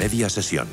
media sesión.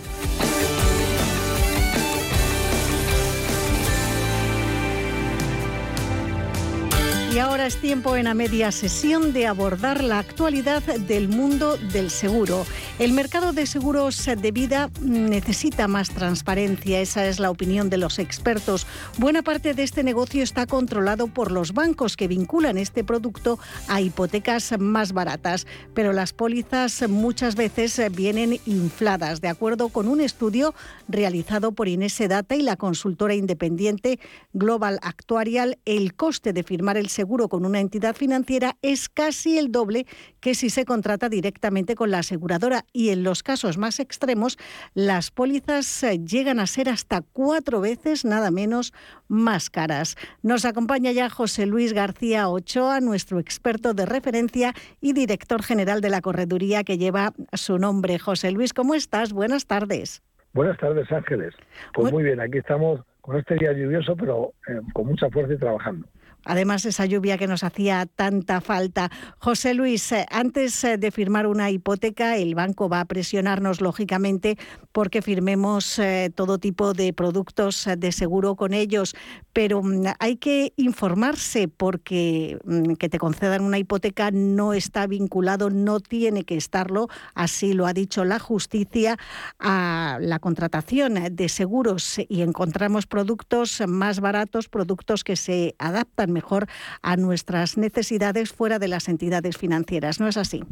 Y ahora es tiempo en la media sesión de abordar la actualidad del mundo del seguro. El mercado de seguros de vida necesita más transparencia, esa es la opinión de los expertos. Buena parte de este negocio está controlado por los bancos que vinculan este producto a hipotecas más baratas, pero las pólizas muchas veces vienen infladas. De acuerdo con un estudio realizado por Inese Data y la consultora independiente Global Actuarial, el coste de firmar el seguro seguro con una entidad financiera es casi el doble que si se contrata directamente con la aseguradora y en los casos más extremos las pólizas eh, llegan a ser hasta cuatro veces nada menos más caras. Nos acompaña ya José Luis García Ochoa, nuestro experto de referencia y director general de la correduría que lleva su nombre. José Luis, ¿cómo estás? Buenas tardes. Buenas tardes, Ángeles. Pues muy bien, aquí estamos con este día lluvioso, pero eh, con mucha fuerza y trabajando. Además, esa lluvia que nos hacía tanta falta. José Luis, eh, antes eh, de firmar una hipoteca, el banco va a presionarnos, lógicamente, porque firmemos eh, todo tipo de productos de seguro con ellos. Pero mm, hay que informarse porque mm, que te concedan una hipoteca no está vinculado, no tiene que estarlo, así lo ha dicho la justicia, a la contratación de seguros y encontramos productos más baratos, productos que se adaptan mejor a nuestras necesidades fuera de las entidades financieras. ¿No es así?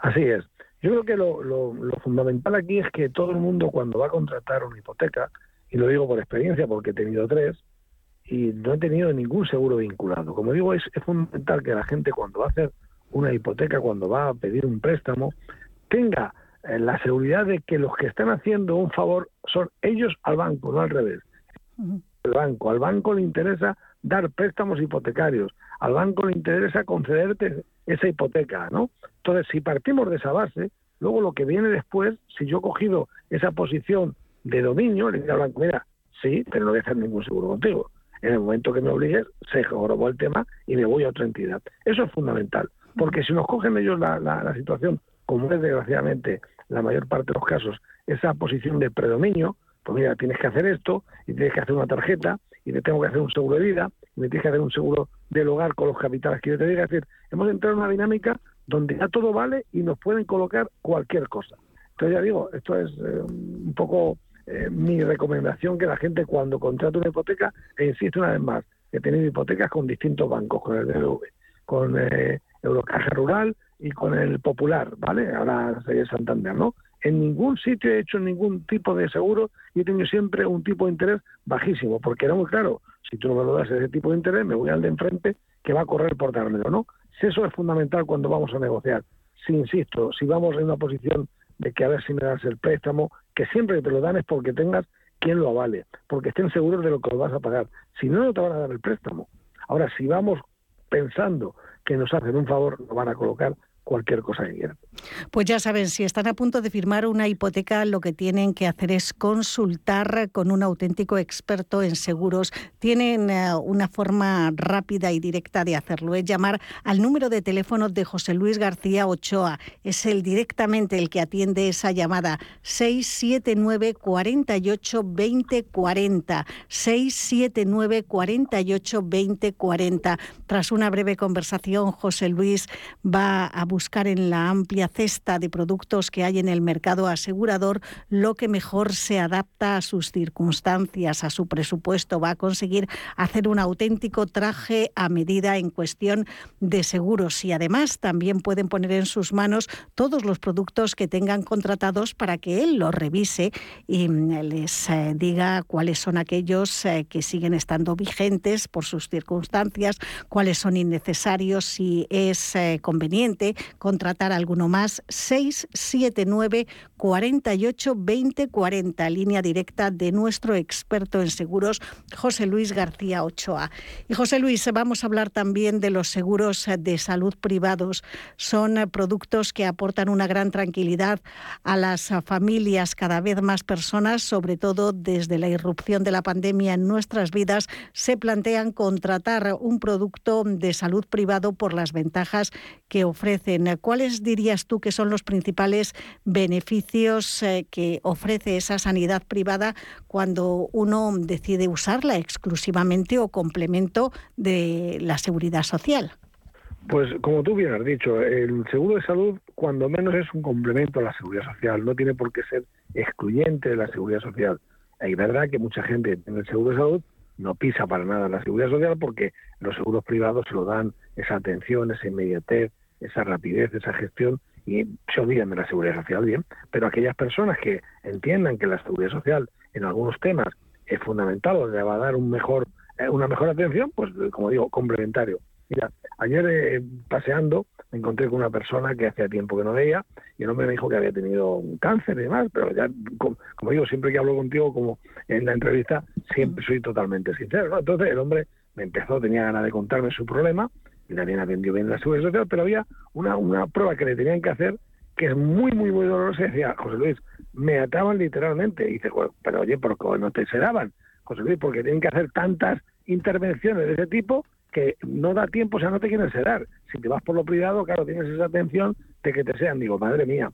Así es. Yo creo que lo, fundamental aquí es que todo el mundo cuando va a contratar una hipoteca, y lo digo por experiencia porque he tenido tres, y no he tenido ningún seguro vinculado. Como digo, es, fundamental que la gente cuando va a hacer una hipoteca, cuando va a pedir un préstamo, tenga eh, la seguridad de que los que están haciendo un favor son ellos al banco, no al revés. El banco. Al banco le interesa dar préstamos hipotecarios. Al banco le interesa concederte esa hipoteca, ¿no? Entonces, si partimos de esa base, luego lo que viene después, si yo he cogido esa posición de dominio, le digo al banco, mira, sí, pero no voy a hacer ningún seguro contigo. En el momento que me obligues, se jorobó el tema y me voy a otra entidad. Eso es fundamental, porque si nos cogen ellos la, la situación, como es desgraciadamente la mayor parte de los casos, esa posición de predominio, pues mira, tienes que hacer esto y tienes que hacer una tarjeta y te tengo que hacer un seguro de vida y me tienes que hacer un seguro del hogar con los capitales que yo te diga. Es decir, hemos entrado en una dinámica donde ya todo vale y nos pueden colocar cualquier cosa. Entonces ya digo, esto es eh, un poco eh, mi recomendación que la gente cuando contrata una hipoteca, e insisto una vez más, que tiene hipotecas con distintos bancos, con el BBV, con eh, Eurocaja Rural y con el Popular, ¿vale? Ahora sería Santander, ¿no? En ningún sitio he hecho ningún tipo de seguro y he tenido siempre un tipo de interés bajísimo, porque era muy claro, si tú no me lo das ese tipo de interés, me voy al de enfrente que va a correr por dármelo, ¿no? Eso es fundamental cuando vamos a negociar. Si insisto, si vamos en una posición de que a ver si me das el préstamo, que siempre te lo dan es porque tengas quien lo avale, porque estén seguros de lo que lo vas a pagar. Si no, no te van a dar el préstamo. Ahora, si vamos pensando que nos hacen un favor, lo van a colocar cualquier cosa que quieran. Pues ya saben, si están a punto de firmar una hipoteca, lo que tienen que hacer es consultar con un auténtico experto en seguros. Tienen eh, una forma rápida y directa de hacerlo, es llamar al número de teléfono de José Luis García Ochoa. Es él directamente el que atiende esa llamada 679 48 20 40 679 48 20 40. Tras una breve conversación, José Luis va a en la amplia cesta de productos que hay en el mercado asegurador lo que mejor se adapta a sus circunstancias, a su presupuesto. Va a conseguir hacer un auténtico traje a medida en cuestión de seguros y además también pueden poner en sus manos todos los productos que tengan contratados para que él los revise y mm, les eh, diga cuáles son aquellos eh, que siguen estando vigentes por sus circunstancias, cuáles son innecesarios, si es eh, conveniente contratar alguno más 679 48 20 40, línea directa de nuestro experto en seguros, José Luis García Ochoa. Y José Luis, vamos a hablar también de los seguros de salud privados. Son productos que aportan una gran tranquilidad a las familias, cada vez más personas, sobre todo desde la irrupción de la pandemia en nuestras vidas, se plantean contratar un producto de salud privado por las ventajas que ofrece ¿Cuáles dirías tú que son los principales beneficios eh, que ofrece esa sanidad privada cuando uno decide usarla exclusivamente o complemento de la seguridad social? Pues como tú bien has dicho, el seguro de salud cuando menos es un complemento a la seguridad social, no tiene por qué ser excluyente de la seguridad social. Es verdad que mucha gente en el seguro de salud no pisa para nada la seguridad social porque los seguros privados se lo dan esa atención, esa inmediatez, esa rapidez, esa gestión y se olvidan de la seguridad social, bien. Pero aquellas personas que entiendan que la seguridad social en algunos temas es fundamental o le va a dar un mejor, eh, una mejor atención, pues como digo, complementario. Mira, ayer eh, paseando me encontré con una persona que hacía tiempo que no veía y el hombre me dijo que había tenido un cáncer y demás, pero ya, como, digo, siempre que hablo contigo, como en la entrevista, siempre soy totalmente sincero. Entonces el hombre me empezó, tenía ganas de contarme su problema y también atendió bien la seguridad social, pero había una, una prueba que le tenían que hacer que es muy, muy, muy dolorosa y decía, José Luis, me ataban literalmente. Y dice, pero oye, ¿por qué no te sedaban? José Luis, porque tienen que hacer tantas intervenciones de ese tipo que no da tiempo, o sea, no te quieren sedar. Si te vas por lo privado, claro, tienes esa atención de que te sean. Digo, madre mía,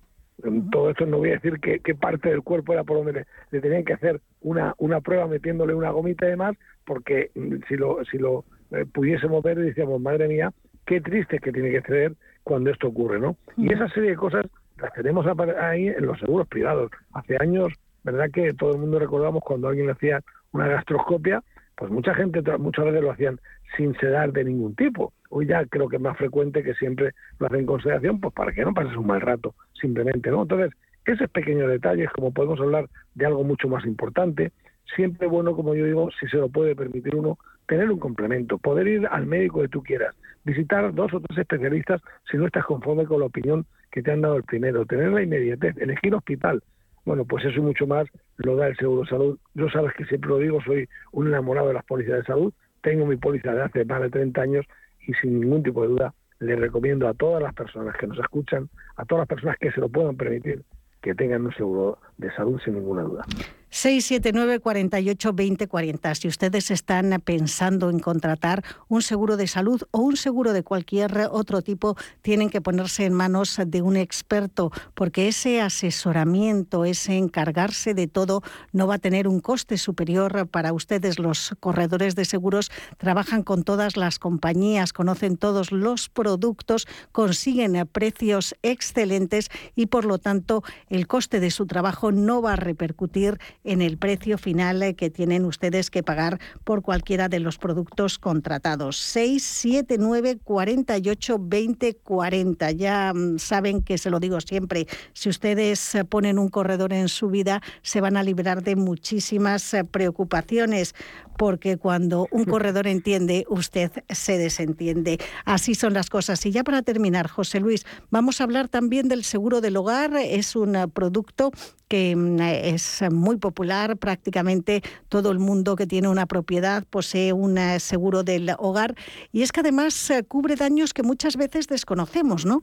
todo esto no voy a decir qué, parte del cuerpo era por donde le, tenían que hacer una, una prueba metiéndole una gomita y demás, porque mm, si lo, si lo eh, pudiésemos ver, decíamos, madre mía, qué triste que tiene que ser cuando esto ocurre, ¿no? Y esa serie de cosas las tenemos ahí en los seguros privados. Hace años, ¿verdad que todo el mundo recordamos cuando alguien le hacía una gastroscopia? Pues mucha gente muchas veces lo hacían sin sedar de ningún tipo. Hoy ya creo que es más frecuente que siempre lo hacen en consideración, pues para que no pases un mal rato, simplemente, ¿no? Entonces, esos pequeños detalles, como podemos hablar de algo mucho más importante, siempre bueno, como yo digo, si se lo puede permitir uno, tener un complemento, poder ir al médico que tú quieras, visitar dos o tres especialistas si no estás conforme con la opinión que te han dado el primero, tener la inmediatez, elegir hospital. Bueno, pues eso mucho más lo da el seguro salud. Yo sabes que siempre lo digo, soy un enamorado de las pólizas de salud, tengo mi póliza de hace más de 30 años y sin ningún tipo de duda le recomiendo a todas las personas que nos escuchan, a todas las personas que se lo puedan permitir, que tengan un seguro de salud sin ninguna duda. 679 48 20 40. Si ustedes están pensando en contratar un seguro de salud o un seguro de cualquier otro tipo, tienen que ponerse en manos de un experto, porque ese asesoramiento, ese encargarse de todo, no va a tener un coste superior para ustedes. Los corredores de seguros trabajan con todas las compañías, conocen todos los productos, consiguen precios excelentes y, por lo tanto, el coste de su trabajo no va a repercutir en el precio final eh, que tienen ustedes que pagar por cualquiera de los productos contratados. 679 48 20 40. Ya mm, saben que se lo digo siempre, si ustedes eh, ponen un corredor en su vida, se van a librar de muchísimas eh, preocupaciones porque cuando un corredor entiende, usted se desentiende. Así son las cosas. Y ya para terminar, José Luis, vamos a hablar también del seguro del hogar. Es un producto que mm, es muy popular. Prácticamente todo el mundo que tiene una propiedad posee un eh, seguro del hogar. Y es que además eh, cubre daños que muchas veces desconocemos, ¿no?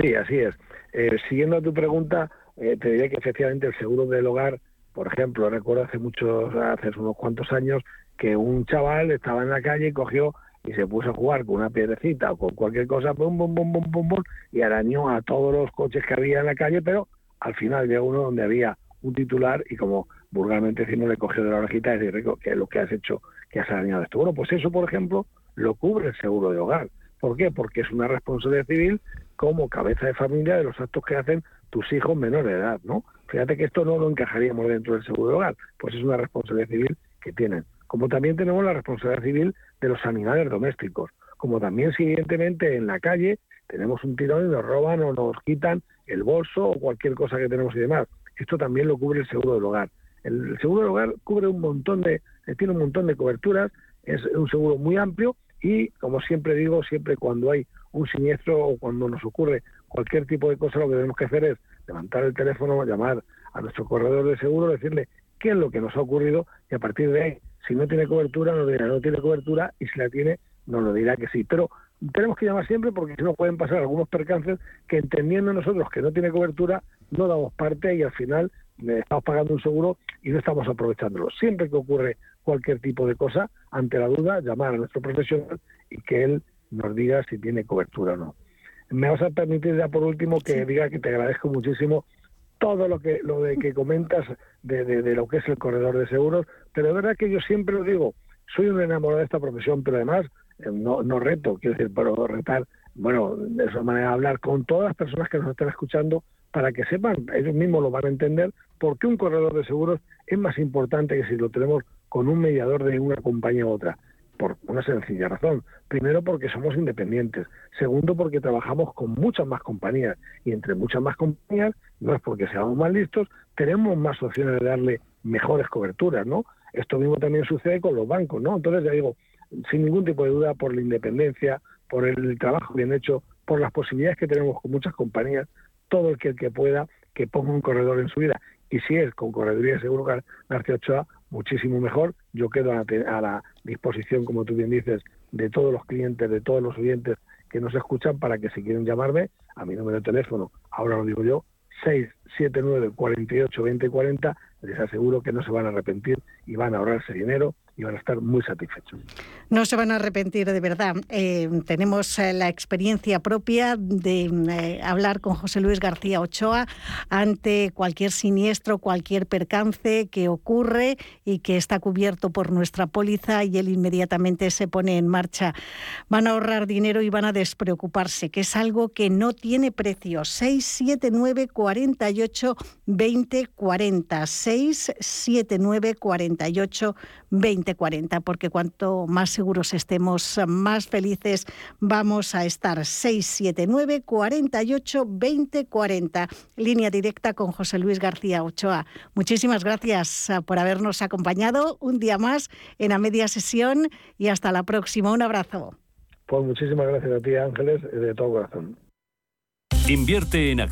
Sí, así es. Eh, siguiendo a tu pregunta, te diría que efectivamente el seguro del hogar por ejemplo, recuerdo hace muchos, hace unos cuantos años, que un chaval estaba en la calle y cogió y se puso a jugar con una piedrecita o con cualquier cosa, bum, bum, bum, bum, bum, bum, y arañó a todos los coches que había en la calle, pero al final llegó uno donde había un titular y como vulgarmente decimos le cogió de la orejita y dice, ¿qué es lo que has hecho que has arañado esto? Bueno, pues eso, por ejemplo, lo cubre el seguro de hogar. ¿Por qué? Porque es una responsabilidad civil como cabeza de familia de los actos que hacen tus hijos menores de edad, ¿no? Fíjate que esto no lo encajaríamos dentro del seguro de hogar, pues es una responsabilidad civil que tienen. Como también tenemos la responsabilidad civil de los animales domésticos. Como también, siguientemente, en la calle tenemos un tirón y nos roban o nos quitan el bolso o cualquier cosa que tenemos y demás. Esto también lo cubre el seguro del hogar. El seguro del hogar cubre un montón de, tiene un montón de coberturas, es un seguro muy amplio y, como siempre digo, siempre cuando hay un siniestro o cuando nos ocurre cualquier tipo de cosa, lo que tenemos que hacer es levantar el teléfono, llamar a nuestro corredor de seguro, decirle qué es lo que nos ha ocurrido y a partir de ahí, si no tiene cobertura, nos dirá no tiene cobertura y si la tiene, nos lo dirá que sí. Pero tenemos que llamar siempre porque si no pueden pasar algunos percances que entendiendo nosotros que no tiene cobertura, no damos parte y al final estamos pagando un seguro y no estamos aprovechándolo. Siempre que ocurre cualquier tipo de cosa, ante la duda, llamar a nuestro profesional y que él nos diga si tiene cobertura o no. Me vas a permitir ya por último que diga que te agradezco muchísimo todo lo que lo de que comentas de, de, lo que es el corredor de seguros, pero es verdad que yo siempre lo digo, soy un enamorado de esta profesión, pero además no, no reto, quiero decir, pero retar, bueno, de esa manera de hablar con todas las personas que nos están escuchando para que sepan, ellos mismos lo van a entender, por qué un corredor de seguros es más importante que si lo tenemos con un mediador de una compañía u otra. Por una sencilla razón. Primero, porque somos independientes. Segundo, porque trabajamos con muchas más compañías. Y entre muchas más compañías, no es porque seamos más listos, tenemos más opciones de darle mejores coberturas, ¿no? Esto mismo también sucede con los bancos, ¿no? Entonces, ya digo, sin ningún tipo de duda, por la independencia, por el trabajo bien hecho, por las posibilidades que tenemos con muchas compañías, todo el que, que pueda que ponga un corredor en su vida. Y si es con Correduría de Seguro García Ochoa, muchísimo mejor. Yo quedo a la, disposición, como tú bien dices, de todos los clientes, de todos los oyentes que nos escuchan para que si quieren llamarme a mi número de teléfono, ahora lo digo yo, 679 48 20 40, les aseguro que no se van a arrepentir y van a ahorrarse dinero y van a estar muy satisfechos. No se van a arrepentir de verdad. Eh, tenemos eh, la experiencia propia de eh, hablar con José Luis García Ochoa ante cualquier siniestro, cualquier percance que ocurre y que está cubierto por nuestra póliza y él inmediatamente se pone en marcha. Van a ahorrar dinero y van a despreocuparse, que es algo que no tiene precio. 679 48 20 40 679 48 2040, porque cuanto más seguros estemos, más felices vamos a estar. 679 48 2040 Línea directa con José Luis García Ochoa. Muchísimas gracias ah, por habernos acompañado un día más en la media sesión y hasta la próxima. Un abrazo. Pues muchísimas gracias a ti, Ángeles, de todo corazón. Invierte en